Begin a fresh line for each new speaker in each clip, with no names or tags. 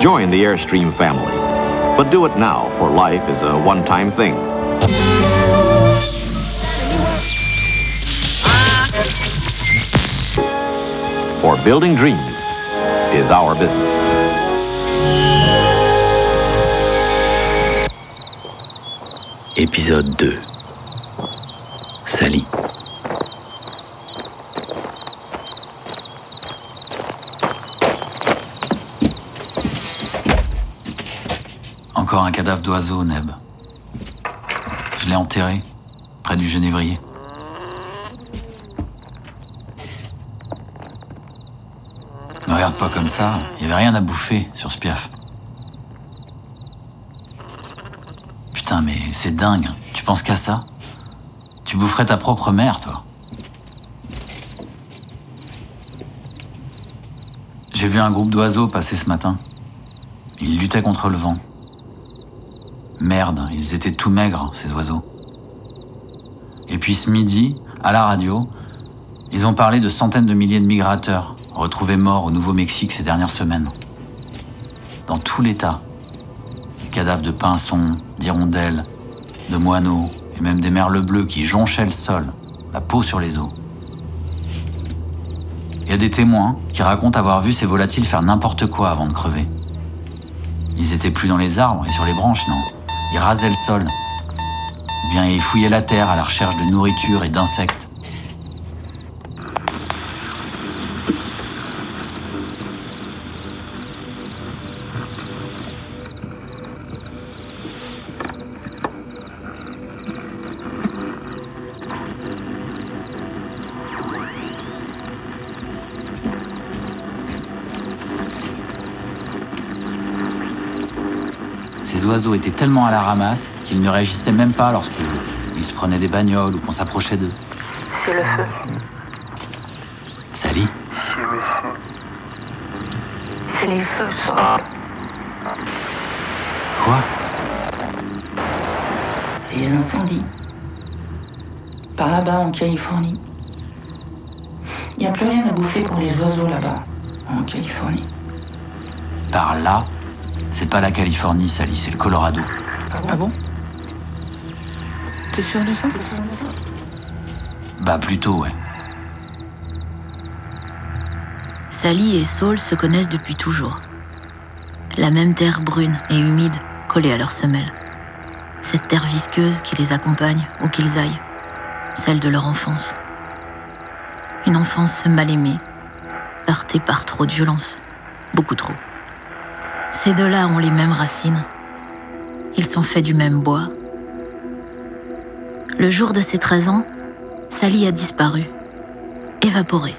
Join the Airstream family. But do it now, for life is a one-time thing. For building dreams is our business.
Épisode 2 Sally Encore un cadavre d'oiseau, Neb. Je l'ai enterré, près du genévrier. Ne regarde pas comme ça, il n'y avait rien à bouffer sur ce piaf. Putain, mais c'est dingue, tu penses qu'à ça? Tu boufferais ta propre mère, toi. J'ai vu un groupe d'oiseaux passer ce matin. Ils luttaient contre le vent. Merde, ils étaient tout maigres, ces oiseaux. Et puis ce midi, à la radio, ils ont parlé de centaines de milliers de migrateurs retrouvés morts au Nouveau-Mexique ces dernières semaines. Dans tout l'État, les cadavres de pinsons, d'hirondelles, de moineaux et même des merles bleus qui jonchaient le sol, la peau sur les os. Il y a des témoins qui racontent avoir vu ces volatiles faire n'importe quoi avant de crever. Ils étaient plus dans les arbres et sur les branches, non? Ils rasaient le sol. Ou bien ils fouillaient la terre à la recherche de nourriture et d'insectes. Oiseaux étaient tellement à la ramasse qu'ils ne réagissaient même pas lorsque ils se prenaient des bagnoles ou qu'on s'approchait d'eux.
C'est le feu.
Sally
C'est les feux, ça.
Quoi?
Les incendies. Par là-bas, en Californie. Il n'y a plus rien à bouffer pour les oiseaux là-bas, en Californie.
Par là? C'est pas la Californie, Sally, c'est le Colorado.
Ah bon T'es sûr de ça
Bah plutôt, ouais.
Sally et Saul se connaissent depuis toujours. La même terre brune et humide collée à leurs semelles. Cette terre visqueuse qui les accompagne où qu'ils aillent. Celle de leur enfance. Une enfance mal aimée, heurtée par trop de violence. Beaucoup trop. Ces deux-là ont les mêmes racines. Ils sont faits du même bois. Le jour de ses 13 ans, Sally a disparu, évaporée.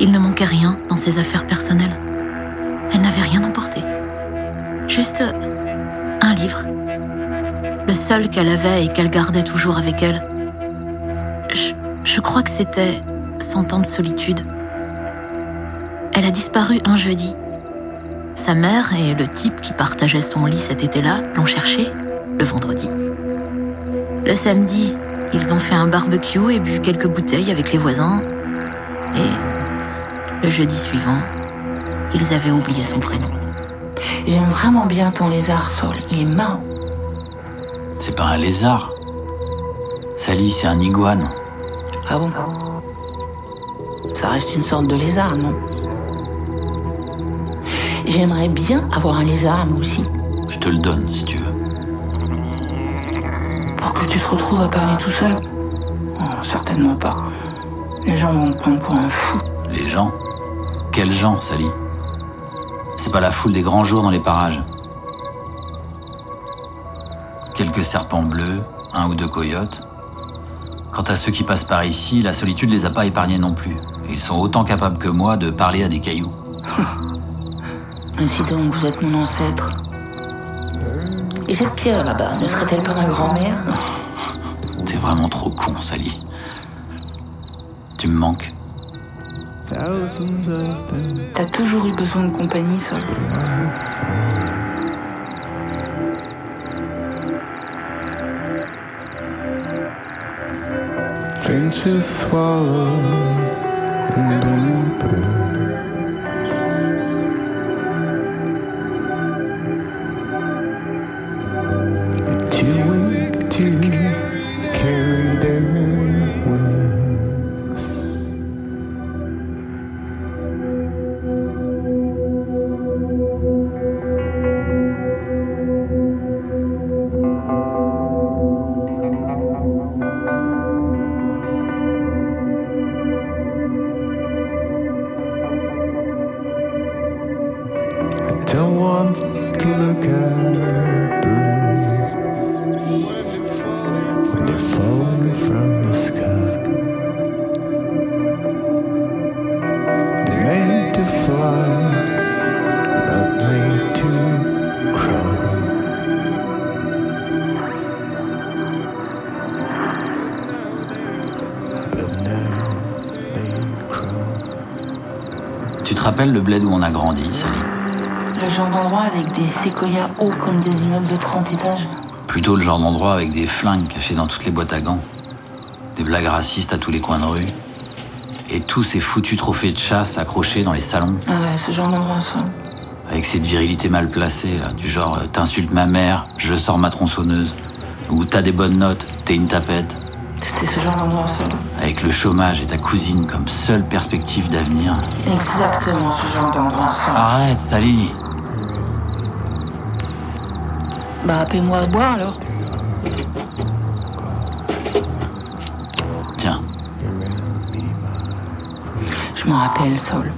Il ne manquait rien dans ses affaires personnelles. Elle n'avait rien emporté. Juste un livre. Le seul qu'elle avait et qu'elle gardait toujours avec elle. Je, crois que c'était Cent ans de solitude. Elle a disparu un jeudi. Sa mère et le type qui partageait son lit cet été-là l'ont cherchée le vendredi. Le samedi, ils ont fait un barbecue et bu quelques bouteilles avec les voisins. Et le jeudi suivant, ils avaient oublié son prénom.
J'aime vraiment bien ton lézard, Saul. Il est marrant.
C'est pas un lézard. Sally, c'est un iguane.
Ah bon? Ça reste une sorte de lézard, non? J'aimerais bien avoir un lézard, moi aussi.
Je te le donne si tu veux.
Pour que tu te retrouves à parler tout seul Oh, Certainement pas. Les gens vont te prendre pour un fou.
Les gens? Quels gens, Sally? C'est pas la foule des grands jours dans les parages. Quelques serpents bleus, un ou deux coyotes. Quant à ceux qui passent par ici, la solitude les a pas épargnés non plus. Et ils sont autant capables que moi de parler à des cailloux.
Ainsi donc, vous êtes mon ancêtre. Et cette pierre là-bas, ne serait-elle pas ma grand-mère?
T'es vraiment trop con, Sally. Tu me manques.
T'as toujours eu besoin de compagnie, Saul.
Finches swallow and bluebird.
Tu te rappelles le bled où on a grandi, Sally
Le genre d'endroit avec des séquoias hauts comme des immeubles de 30 étages.
Plutôt le genre d'endroit avec des flingues cachés dans toutes les boîtes à gants, des blagues racistes à tous les coins de rue, et tous ces foutus trophées de chasse accrochés dans les salons,
Ah ouais, ce genre d'endroit, ça.
avec cette virilité mal placée, là, du genre euh, t'insultes ma mère, je sors ma tronçonneuse, ou t'as des bonnes notes, t'es une tapette,
C'était ce genre d'endroit, ça.
avec le chômage et ta cousine comme seule perspective d'avenir.
Exactement ce genre d'endroit, ça.
Arrête, Sally
Bah, paie-moi à boire alors.
Tiens,
Je m'en rappelle, Saul.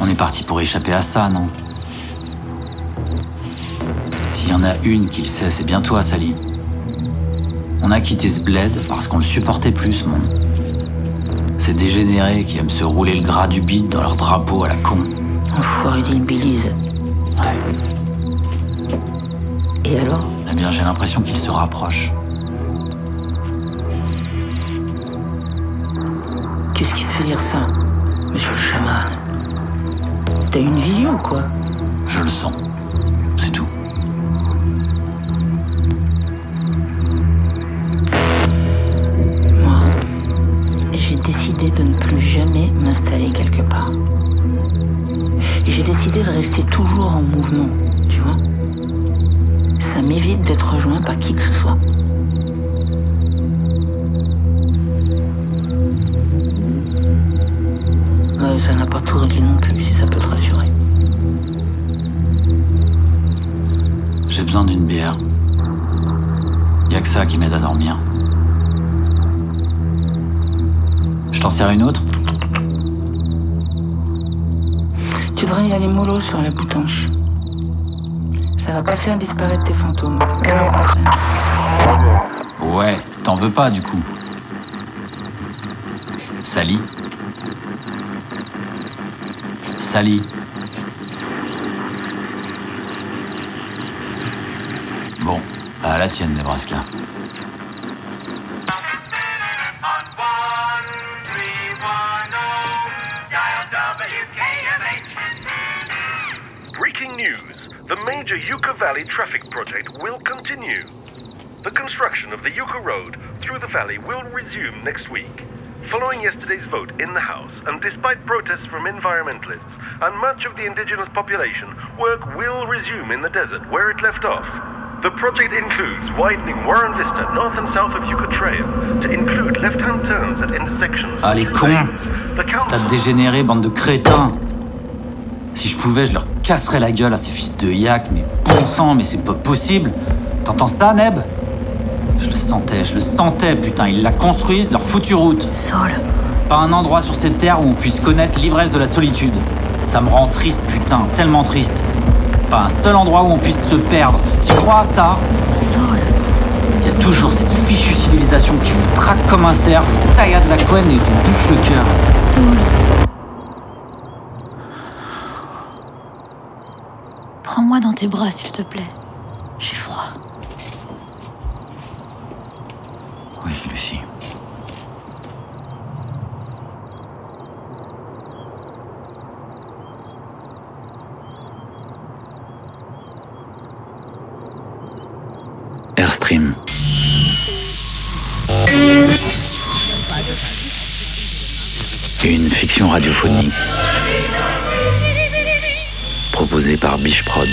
on est parti pour échapper à ça, non? S'il y en a une qui le sait, c'est bien toi, Sally. On a quitté ce bled parce qu'on le supportait plus, mon. Ces dégénérés qui aiment se rouler le gras du bide dans leur drapeau à la con.
Enfoiré d'une bélise.
Ouais.
Et alors?
Eh bien, j'ai l'impression qu'ils se rapprochent.
Qu'est-ce qui te fait dire ça Monsieur le chaman? T'as une vision ou quoi?
Je le sens.
Décidé de rester toujours en mouvement, tu vois. Ça m'évite d'être rejoint par qui que ce soit. Mais ça n'a pas tout réglé non plus, si ça peut te rassurer.
J'ai besoin d'une bière. Y a que ça qui m'aide à dormir. Je t'en sers une autre?
Tu devrais y aller mollo sur la boutonche. Ça va pas faire disparaître tes fantômes.
Ouais, t'en veux pas du coup. Sally Sally Bon, à la tienne, Nebraska.
News. The major Yucca Valley traffic project will continue. The construction of the Yucca Road through the valley will resume next week. Following yesterday's vote in the House, and despite protests from environmentalists and much of the indigenous population, work will resume in the desert where it left off. The project includes widening Warren Vista north and south of Yucca Trail to include left-hand turns at intersections.
Ah, les cons T'as dégénéré, bande de crétins Si je pouvais, je leur casserais la gueule à ces fils de yak, mais bon sang, mais c'est pas possible T'entends ça, Neb? Je le sentais, je le sentais, putain, ils la construisent, leur foutue route
Saul,
Pas un endroit sur cette terre où on puisse connaître l'ivresse de la solitude. Ça me rend triste, putain, tellement triste. Pas un seul endroit où on puisse se perdre. T'y crois à ça?
Saul,
Il y a toujours cette fichue civilisation qui vous traque comme un cerf, vous taillade la couenne et vous bouffe le cœur.
Saul. Prends-moi dans tes bras, s'il te plaît. J'ai froid.
Oui, Lucie. Airstream. Une fiction radiophonique proposée par Biche Prod.